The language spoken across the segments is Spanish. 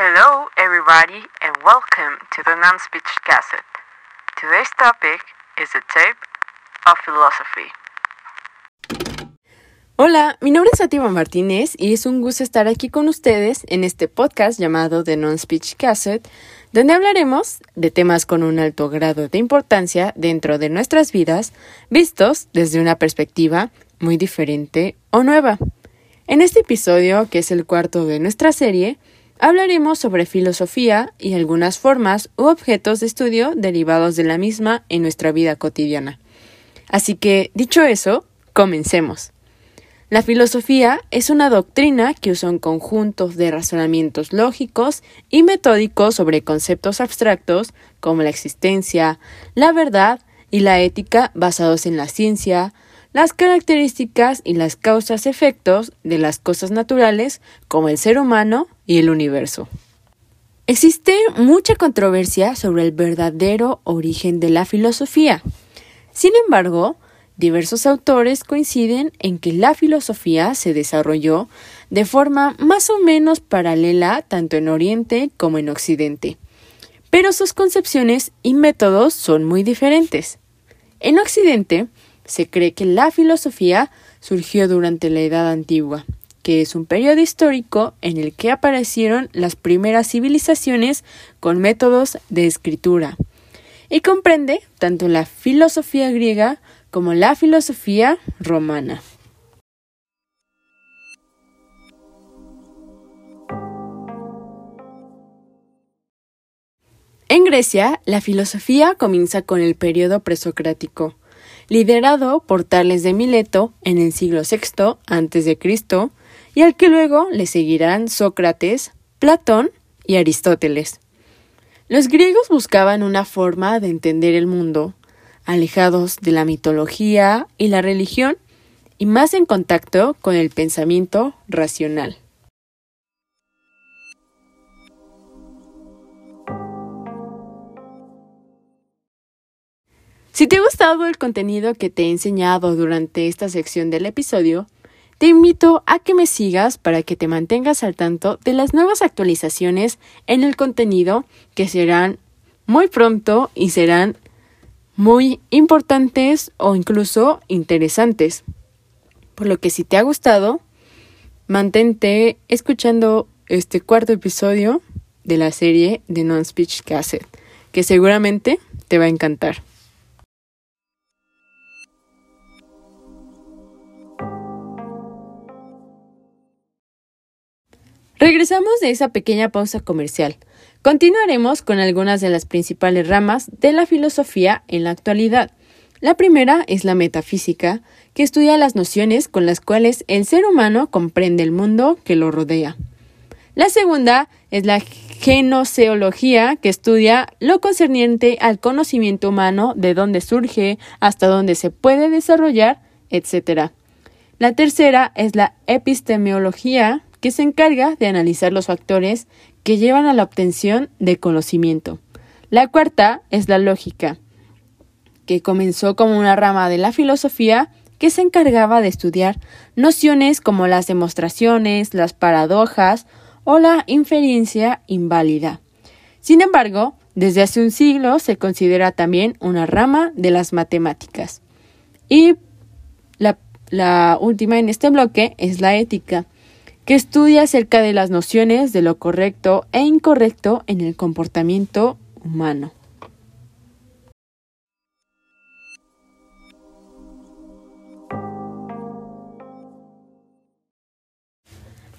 Hello, everybody, and welcome to the Non Speech Cassette. Today's topic is the tape of philosophy. Hola, mi nombre es Fátima Martínez y es un gusto estar aquí con ustedes en este podcast llamado The Non-Speech Cassette, donde hablaremos de temas con un alto grado de importancia dentro de nuestras vidas, vistos desde una perspectiva muy diferente o nueva. En este episodio, que es el cuarto de nuestra serie, hablaremos sobre filosofía y algunas formas u objetos de estudio derivados de la misma en nuestra vida cotidiana. Así que, dicho eso, comencemos. La filosofía es una doctrina que usa un conjunto de razonamientos lógicos y metódicos sobre conceptos abstractos como la existencia, la verdad y la ética basados en la ciencia, las características y las causas-efectos de las cosas naturales como el ser humano y el universo. Existe mucha controversia sobre el verdadero origen de la filosofía. Sin embargo, Diversos autores coinciden en que la filosofía se desarrolló de forma más o menos paralela tanto en Oriente como en Occidente, pero sus concepciones y métodos son muy diferentes. En Occidente se cree que la filosofía surgió durante la Edad Antigua, que es un periodo histórico en el que aparecieron las primeras civilizaciones con métodos de escritura, y comprende tanto la filosofía griega como la filosofía romana. En Grecia, la filosofía comienza con el periodo presocrático, liderado por Tales de Mileto en el siglo VI a.C., y al que luego le seguirán Sócrates, Platón y Aristóteles. Los griegos buscaban una forma de entender el mundo alejados de la mitología y la religión y más en contacto con el pensamiento racional. Si te ha gustado el contenido que te he enseñado durante esta sección del episodio, te invito a que me sigas para que te mantengas al tanto de las nuevas actualizaciones en el contenido que serán muy pronto y serán muy importantes o incluso interesantes. Por lo que si te ha gustado, mantente escuchando este cuarto episodio de la serie de Non-Speech Cassette, que seguramente te va a encantar. Regresamos de esa pequeña pausa comercial. Continuaremos con algunas de las principales ramas de la filosofía en la actualidad. La primera es la metafísica, que estudia las nociones con las cuales el ser humano comprende el mundo que lo rodea. La segunda es la genoseología, que estudia lo concerniente al conocimiento humano, de dónde surge, hasta dónde se puede desarrollar, etc. La tercera es la epistemología, que se encarga de analizar los factores que llevan a la obtención de conocimiento. La cuarta es la lógica, que comenzó como una rama de la filosofía que se encargaba de estudiar nociones como las demostraciones, las paradojas o la inferencia inválida. Sin embargo, desde hace un siglo se considera también una rama de las matemáticas. Y la, la última en este bloque es la ética, que estudia acerca de las nociones de lo correcto e incorrecto en el comportamiento humano.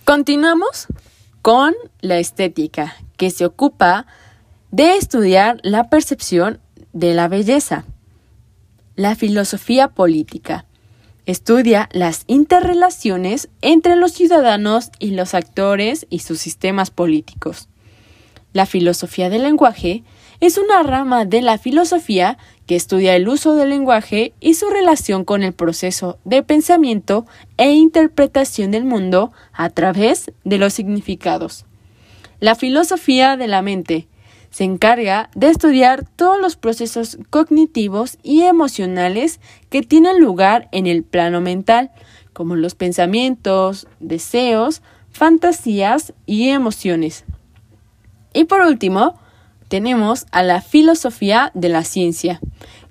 Continuamos con la estética, que se ocupa de estudiar la percepción de la belleza. La filosofía política Estudia las interrelaciones entre los ciudadanos y los actores y sus sistemas políticos. La filosofía del lenguaje es una rama de la filosofía que estudia el uso del lenguaje y su relación con el proceso de pensamiento e interpretación del mundo a través de los significados. La filosofía de la mente se encarga de estudiar todos los procesos cognitivos y emocionales que tienen lugar en el plano mental, como los pensamientos, deseos, fantasías y emociones. Y por último, tenemos a la filosofía de la ciencia,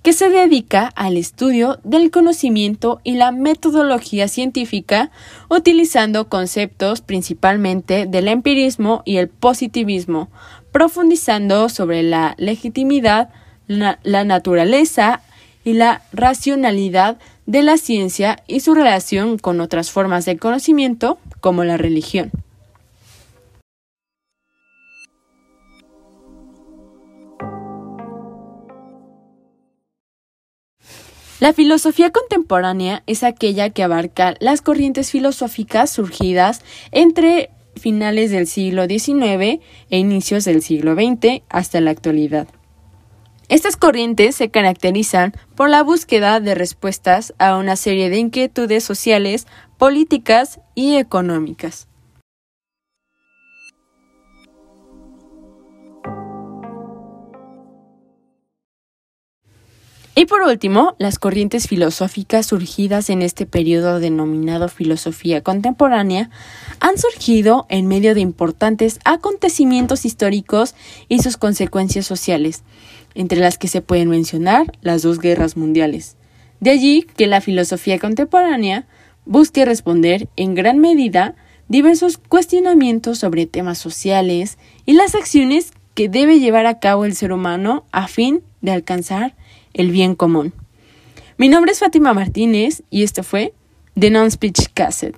que se dedica al estudio del conocimiento y la metodología científica, utilizando conceptos principalmente del empirismo y el positivismo, profundizando sobre la legitimidad, la, naturaleza y la racionalidad de la ciencia y su relación con otras formas de conocimiento como la religión. La filosofía contemporánea es aquella que abarca las corrientes filosóficas surgidas entre finales del siglo XIX e inicios del siglo XX hasta la actualidad. Estas corrientes se caracterizan por la búsqueda de respuestas a una serie de inquietudes sociales, políticas y económicas. Y por último, las corrientes filosóficas surgidas en este periodo denominado filosofía contemporánea han surgido en medio de importantes acontecimientos históricos y sus consecuencias sociales, entre las que se pueden mencionar las dos guerras mundiales. De allí que la filosofía contemporánea busque responder en gran medida diversos cuestionamientos sobre temas sociales y las acciones que debe llevar a cabo el ser humano a fin de alcanzar el bien común. Mi nombre es Fátima Martínez y esto fue The Non-Speech Cassette.